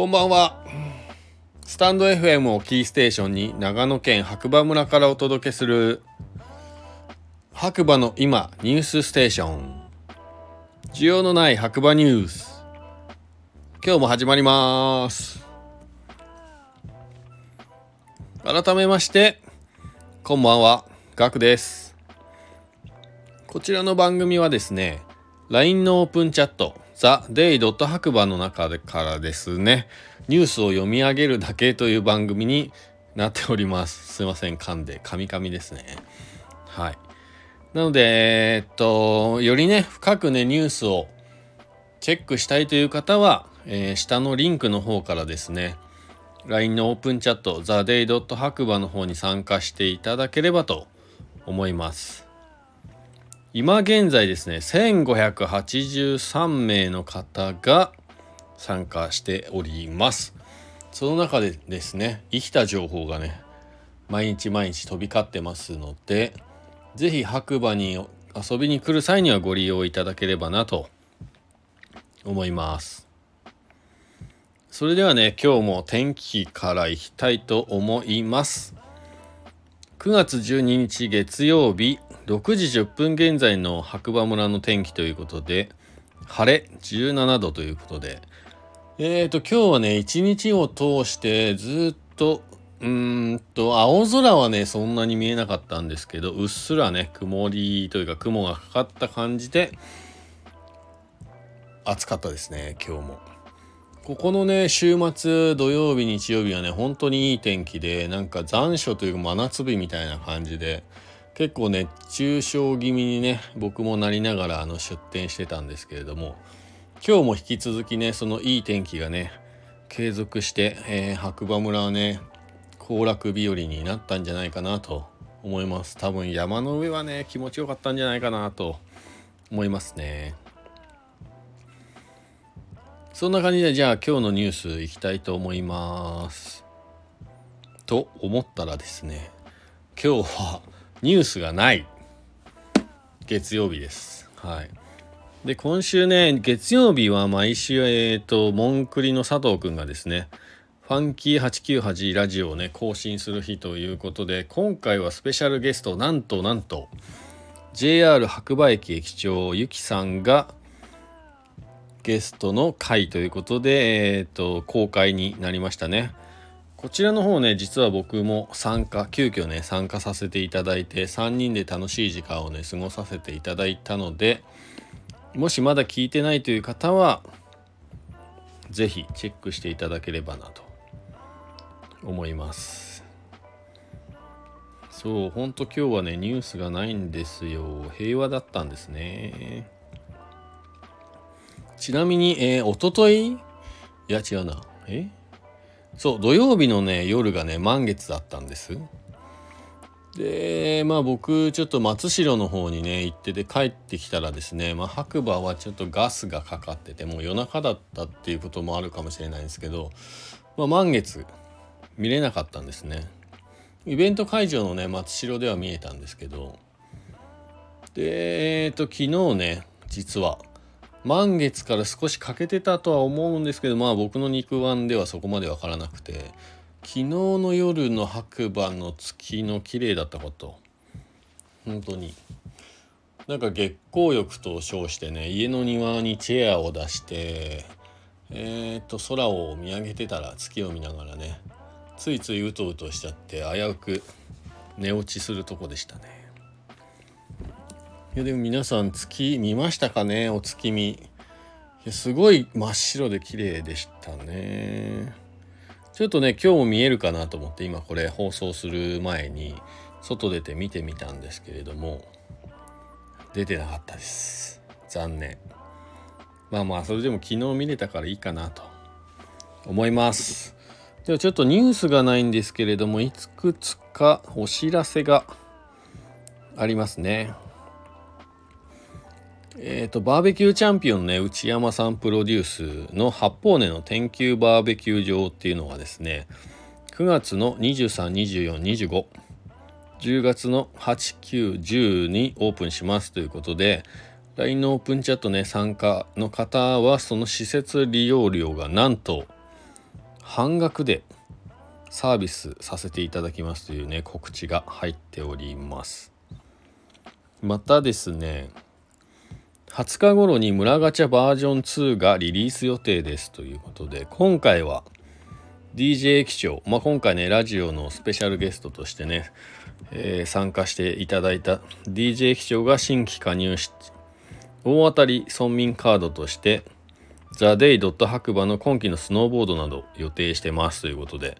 こんばんは。スタンド FM をキーステーションに長野県白馬村からお届けする白馬の今ニュースステーション。需要のない白馬ニュース。今日も始まります。改めまして、こんばんは。ガクです。こちらの番組はですね、LINE のオープンチャット、ザ・デイ・ドット白馬の中でからですね、ニュースを読み上げるだけという番組になっております。すいません、噛んで、噛み噛みですね。はい。なので、えっと、よりね、深くね、ニュースをチェックしたいという方は、えー、下のリンクの方からですね、LINE のオープンチャット、ザ・デイ・ドット白馬の方に参加していただければと思います。今現在ですね1583名の方が参加しております。その中でですね生きた情報がね毎日毎日飛び交ってますので是非白馬に遊びに来る際にはご利用いただければなと思います。それではね今日も天気からいきたいと思います。9月12日月曜日6時10分現在の白馬村の天気ということで晴れ17度ということでえーと今日はね一日を通してずっとうーんと青空はねそんなに見えなかったんですけどうっすらね曇りというか雲がかかった感じで暑かったですね今日も。ここのね週末土曜日日曜日はね本当にいい天気でなんか残暑というか真夏日みたいな感じで結構熱中症気味にね僕もなりながらあの出店してたんですけれども今日も引き続きねそのいい天気がね継続して、えー、白馬村はね行楽日和になったんじゃないかなと思います多分山の上はね気持ちよかったんじゃないかなと思いますね。そんな感じでじゃあ今日のニュースいきたいと思います。と思ったらですね今日はニュースがない月曜日です。はい。で今週ね月曜日は毎週えっ、ー、とモンクリの佐藤くんがですねファンキー898ラジオをね更新する日ということで今回はスペシャルゲストなんとなんと JR 白馬駅駅長ゆきさんがゲストの回ということで、えーと、公開になりましたね。こちらの方ね実は僕も参加急遽ね参加させていただいて3人で楽しい時間をね過ごさせていただいたのでもしまだ聞いてないという方は是非チェックしていただければなと思います。そうほんと今日はねニュースがないんですよ。平和だったんですね。ちなみに、えー、おととい？いや違うな。え？そう土曜日のね夜がね満月だったんです。でまあ僕ちょっと松代の方にね行ってて帰ってきたらですね、まあ、白馬はちょっとガスがかかっててもう夜中だったっていうこともあるかもしれないんですけど、まあ、満月見れなかったんですね。イベント会場のね松代では見えたんですけどでえっ、ー、と昨日ね実は満月から少し欠けてたとは思うんですけどまあ僕の肉眼ではそこまで分からなくて昨日の夜の白馬の月の綺麗だったこと本当になんか月光浴と称してね家の庭にチェアを出してえー、っと空を見上げてたら月を見ながらねついついうとうとしちゃって危うく寝落ちするとこでしたね。いやでも皆さん月見ましたかね？お月見。すごい真っ白で綺麗でしたね。ちょっとね今日も見えるかなと思って今これ放送する前に外出て見てみたんですけれども出てなかったです。残念。まあまあそれでも昨日見れたからいいかなと。思います。ではちょっとニュースがないんですけれどもいくつかお知らせがありますね。えっ、ー、と、バーベキューチャンピオンね、内山さんプロデュースの八方根の天球バーベキュー場っていうのがですね、9月の23、24、25、10月の8、9、10にオープンしますということで、LINE のオープンチャットね、参加の方は、その施設利用料がなんと半額でサービスさせていただきますというね告知が入っております。またですね20日頃に村ガチャバージョン2がリリース予定ですということで今回は DJ 駅長、まあ、今回ねラジオのスペシャルゲストとしてね、えー、参加していただいた DJ 駅長が新規加入し大当たり村民カードとしてザ・デイ・ドット白馬の今季のスノーボードなど予定してますということで。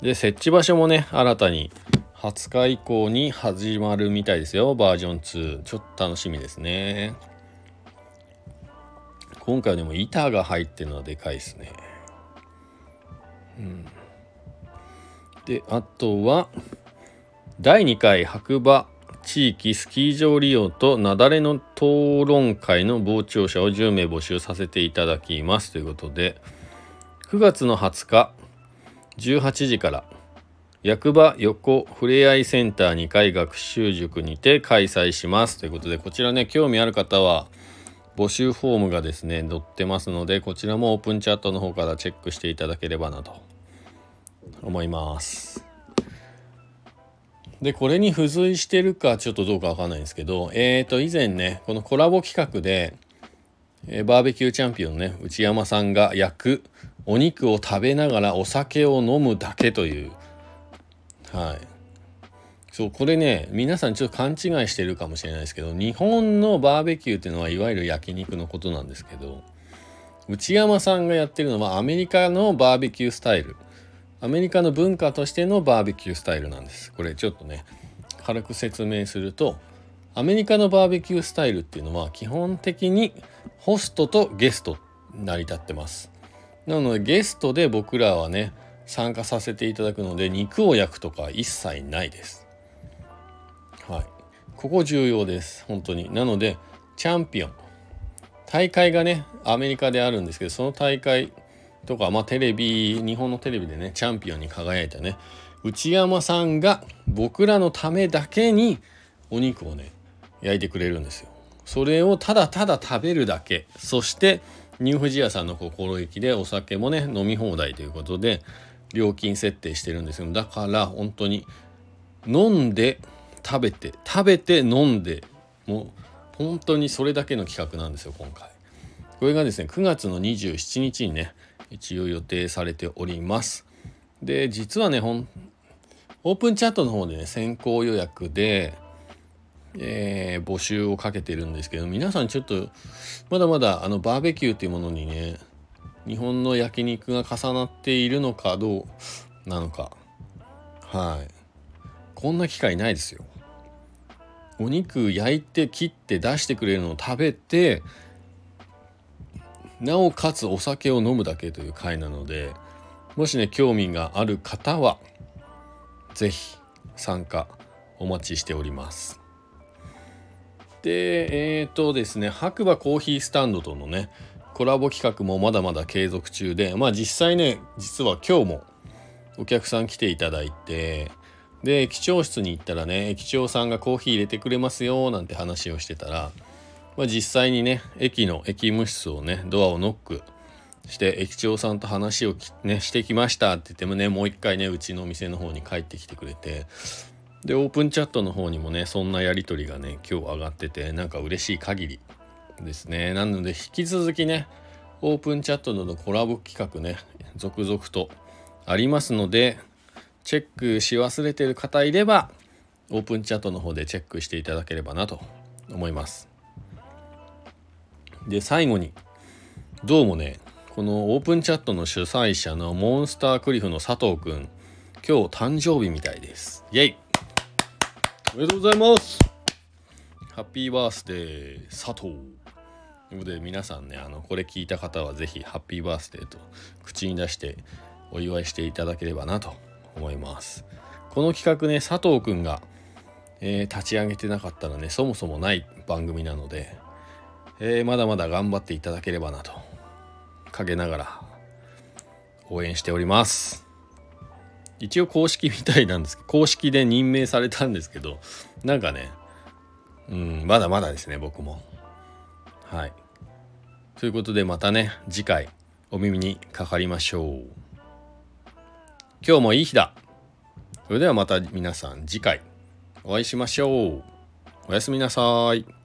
で設置場所もね新たに20日以降に始まるみたいですよバージョン2ちょっと楽しみですね。今回でも板が入ってるのはでかいですね。うん。であとは第2回白馬地域スキー場利用と雪崩の討論会の傍聴者を10名募集させていただきますということで9月の20日18時から役場横ふれあいセンター2階学習塾にて開催しますということでこちらね興味ある方は募集フォームがですね載ってますのでこちらもオープンチャットの方からチェックしていただければなと思います。でこれに付随してるかちょっとどうかわかんないんですけどえーと以前ねこのコラボ企画でえバーベキューチャンピオンね内山さんが焼くお肉を食べながらお酒を飲むだけというはい。そうこれね皆さんちょっと勘違いしてるかもしれないですけど日本のバーベキューっていうのはいわゆる焼肉のことなんですけど内山さんがやってるのはアメリカのバーベキュースタイル。アメリカの文化としてのバーベキュースタイルなんです。これちょっとね軽く説明するとアメリカのバーベキュースタイルっていうのは基本的にホストとゲスト成り立ってます。なのでゲストで僕らはね参加させていただくので肉を焼くとか一切ないです。ここ重要です。本当に。なのでチャンピオン。大会がねアメリカであるんですけどその大会とかまあテレビ日本のテレビでねチャンピオンに輝いたね内山さんが僕らのためだけにお肉をね焼いてくれるんですよ。それをただただ食べるだけ。そしてニューフジ屋さんの心意気でお酒もね飲み放題ということで料金設定してるんですけどだから本当に飲んで食べて食べて飲んでもう本当にそれだけの企画なんですよ今回。これがですね9月の27日にね一応予定されております。で実はねほんオープンチャットの方でね先行予約でえー、募集をかけてるんですけど皆さんちょっとまだまだあのバーベキューっていうものにね日本の焼肉が重なっているのかどうなのか。はい。こんな機会ないですよ。お肉焼いて切って出してくれるのを食べてなおかつお酒を飲むだけという回なのでもしね興味がある方は是非参加お待ちしております。でえっ、ー、とですね白馬コーヒースタンドとのねコラボ企画もまだまだ継続中でまあ実際ね実は今日もお客さん来ていただいてで駅長室に行ったらね駅長さんがコーヒー入れてくれますよなんて話をしてたら、まあ、実際にね駅の駅務室をねドアをノックして駅長さんと話をねしてきましたって言ってもねもう一回ねうちのお店の方に帰ってきてくれてでオープンチャットの方にもねそんなやり取りがね今日上がっててなんか嬉しい限りですね。なので引き続きねオープンチャットとのコラボ企画ね続々とありますのでチェックし忘れてる方いればオープンチャットの方でチェックしていただければなと思います。で最後にどうもねこのオープンチャットの主催者のモンスタークリフの佐藤くん今日誕生日みたいです。イェイ。おめでとうございます。ハッピーバースデー佐藤。ということで皆さんねあのこれ聞いた方は是非ハッピーバースデーと口に出してお祝いしていただければなと思いますこの企画ね佐藤くんが、えー、立ち上げてなかったらねそもそもない番組なので、えー、まだまだ頑張っていただければなと陰ながら応援しております一応公式みたいなんですけど公式で任命されたんですけどなんかねうんまだまだですね僕もはい。ということでまたね次回お耳にかかりましょう。今日もいい日だ。それではまた皆さん次回お会いしましょう。おやすみなさい。